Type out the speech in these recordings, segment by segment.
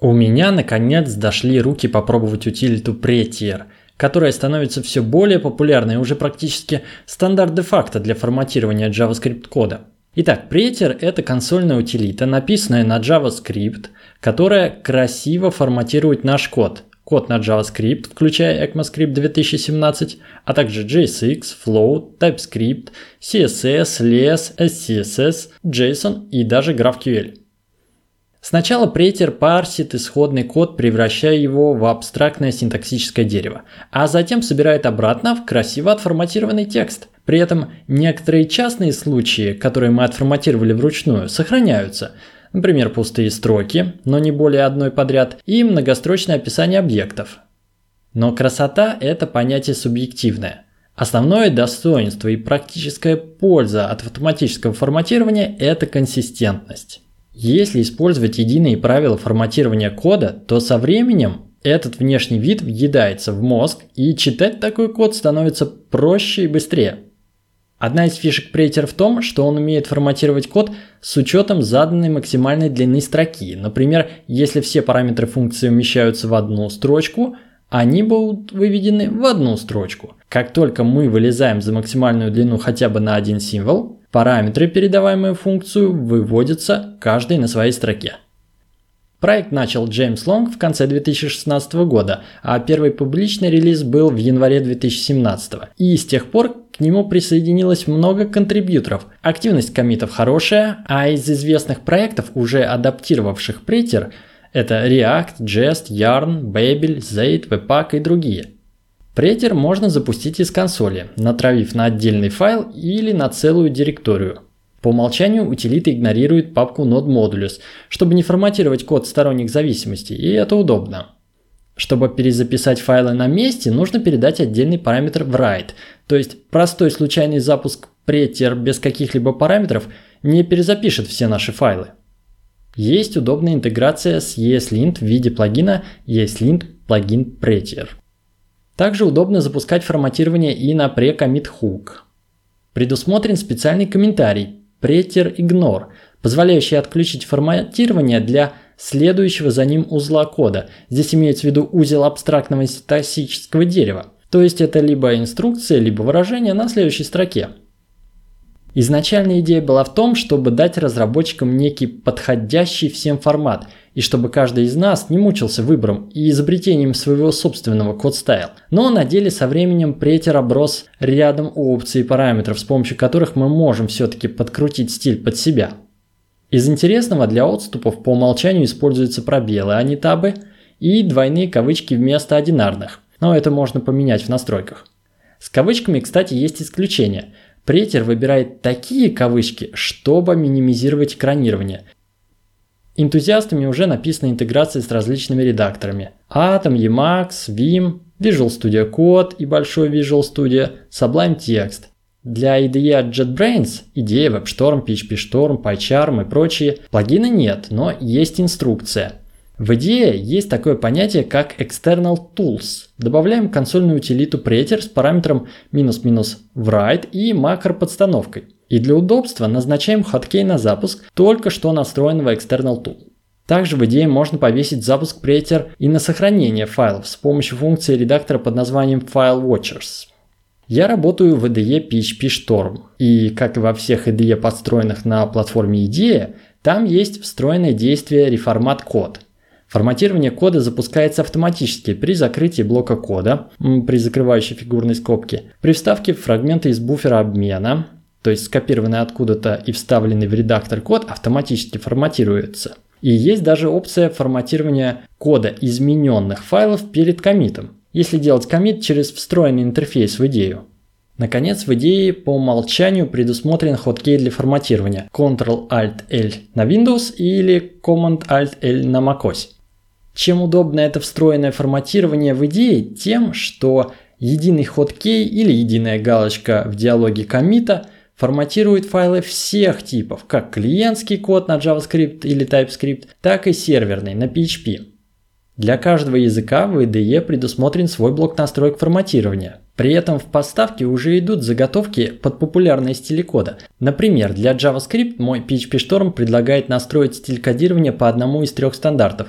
У меня наконец дошли руки попробовать утилиту Prettier, которая становится все более популярной и уже практически стандарт де-факто для форматирования JavaScript кода. Итак, Prettier – это консольная утилита, написанная на JavaScript, которая красиво форматирует наш код. Код на JavaScript, включая ECMAScript 2017, а также JSX, Float, TypeScript, CSS, LESS, SCSS, JSON и даже GraphQL. Сначала претер парсит исходный код, превращая его в абстрактное синтаксическое дерево, а затем собирает обратно в красиво отформатированный текст. При этом некоторые частные случаи, которые мы отформатировали вручную, сохраняются. Например, пустые строки, но не более одной подряд, и многострочное описание объектов. Но красота – это понятие субъективное. Основное достоинство и практическая польза от автоматического форматирования – это консистентность. Если использовать единые правила форматирования кода, то со временем этот внешний вид въедается в мозг, и читать такой код становится проще и быстрее. Одна из фишек Прейтер в том, что он умеет форматировать код с учетом заданной максимальной длины строки. Например, если все параметры функции умещаются в одну строчку, они будут выведены в одну строчку. Как только мы вылезаем за максимальную длину хотя бы на один символ, Параметры, передаваемые в функцию, выводятся каждый на своей строке. Проект начал Джеймс Лонг в конце 2016 года, а первый публичный релиз был в январе 2017. И с тех пор к нему присоединилось много контрибьюторов. Активность комитов хорошая, а из известных проектов, уже адаптировавших Prettier, это React, Jest, Yarn, Babel, Zate, Webpack и другие – Претер можно запустить из консоли, натравив на отдельный файл или на целую директорию. По умолчанию утилита игнорирует папку node_modules, чтобы не форматировать код сторонних зависимостей, и это удобно. Чтобы перезаписать файлы на месте, нужно передать отдельный параметр write, то есть простой случайный запуск претер без каких-либо параметров не перезапишет все наши файлы. Есть удобная интеграция с ESLint в виде плагина ESLint плагин Prettier. Также удобно запускать форматирование и на pre-commit hook. Предусмотрен специальный комментарий preter ignore, позволяющий отключить форматирование для следующего за ним узла кода. Здесь имеется в виду узел абстрактного синтаксического дерева. То есть это либо инструкция, либо выражение на следующей строке. Изначальная идея была в том, чтобы дать разработчикам некий подходящий всем формат, и чтобы каждый из нас не мучился выбором и изобретением своего собственного код-стайл. Но на деле со временем претер оброс рядом опций и параметров, с помощью которых мы можем все-таки подкрутить стиль под себя. Из интересного для отступов по умолчанию используются пробелы, а не табы, и двойные кавычки вместо одинарных. Но это можно поменять в настройках. С кавычками, кстати, есть исключение. Претер выбирает такие кавычки, чтобы минимизировать экранирование – Энтузиастами уже написана интеграция с различными редакторами. Atom, Emacs, Vim, Visual Studio Code и большой Visual Studio, Sublime Text. Для IDE от JetBrains, идея WebStorm, PHPStorm, PyCharm и прочие, плагина нет, но есть инструкция. В IDE есть такое понятие, как External Tools. Добавляем консольную утилиту Preter с параметром write и макро подстановкой. И для удобства назначаем хоткей на запуск только что настроенного External Tool. Также в идее можно повесить запуск Preter и на сохранение файлов с помощью функции редактора под названием File Watchers. Я работаю в IDE PHP Storm, и как и во всех IDE, подстроенных на платформе IDEA, там есть встроенное действие реформат код. Форматирование кода запускается автоматически при закрытии блока кода, при закрывающей фигурной скобке, при вставке фрагмента из буфера обмена, то есть скопированный откуда-то и вставленный в редактор код автоматически форматируется. И есть даже опция форматирования кода измененных файлов перед комитом, если делать комит через встроенный интерфейс в идею. Наконец, в идее по умолчанию предусмотрен хоткей для форматирования Ctrl-Alt-L на Windows или Command-Alt-L на macOS. Чем удобно это встроенное форматирование в идее? Тем, что единый хоткей или единая галочка в диалоге комита – форматирует файлы всех типов, как клиентский код на JavaScript или TypeScript, так и серверный на PHP. Для каждого языка в IDE предусмотрен свой блок настроек форматирования. При этом в поставке уже идут заготовки под популярные стили кода. Например, для JavaScript мой PHP Storm предлагает настроить стиль кодирования по одному из трех стандартов.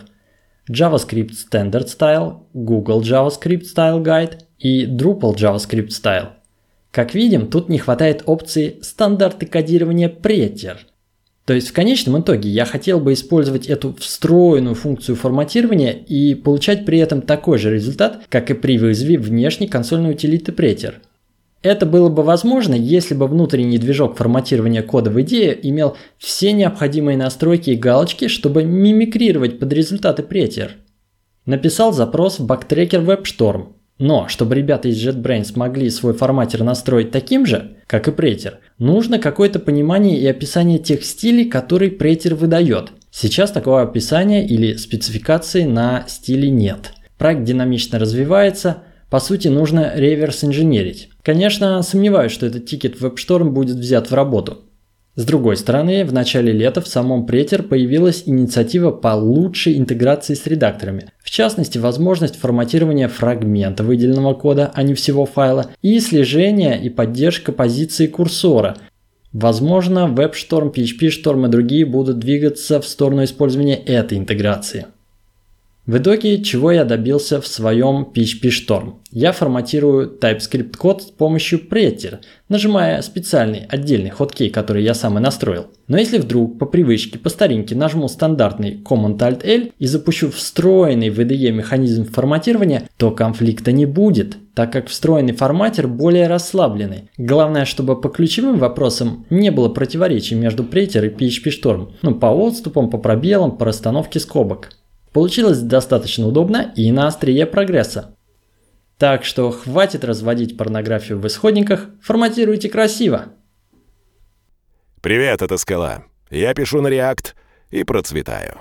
JavaScript Standard Style, Google JavaScript Style Guide и Drupal JavaScript Style. Как видим, тут не хватает опции стандарты кодирования Prettier. То есть в конечном итоге я хотел бы использовать эту встроенную функцию форматирования и получать при этом такой же результат, как и при вызове внешней консольной утилиты Prettier. Это было бы возможно, если бы внутренний движок форматирования кода в идее имел все необходимые настройки и галочки, чтобы мимикрировать под результаты Prettier. Написал запрос в бактрекер WebStorm, но, чтобы ребята из JetBrains могли свой форматер настроить таким же, как и Prettier, нужно какое-то понимание и описание тех стилей, которые Prettier выдает. Сейчас такого описания или спецификации на стиле нет. Проект динамично развивается, по сути нужно реверс инженерить. Конечно, сомневаюсь, что этот тикет в WebStorm будет взят в работу. С другой стороны, в начале лета в самом Претер появилась инициатива по лучшей интеграции с редакторами. В частности, возможность форматирования фрагмента выделенного кода, а не всего файла, и слежение и поддержка позиции курсора. Возможно, WebStorm, PHP-Storm и другие будут двигаться в сторону использования этой интеграции. В итоге, чего я добился в своем PHP Storm? Я форматирую TypeScript код с помощью Prettier, нажимая специальный отдельный хоткей, который я сам и настроил. Но если вдруг по привычке, по старинке нажму стандартный Command-Alt-L и запущу встроенный в IDE механизм форматирования, то конфликта не будет, так как встроенный форматер более расслабленный. Главное, чтобы по ключевым вопросам не было противоречий между Prettier и PHP Storm. Ну, по отступам, по пробелам, по расстановке скобок. Получилось достаточно удобно и на острие прогресса. Так что хватит разводить порнографию в исходниках, форматируйте красиво. Привет, это Скала. Я пишу на React и процветаю.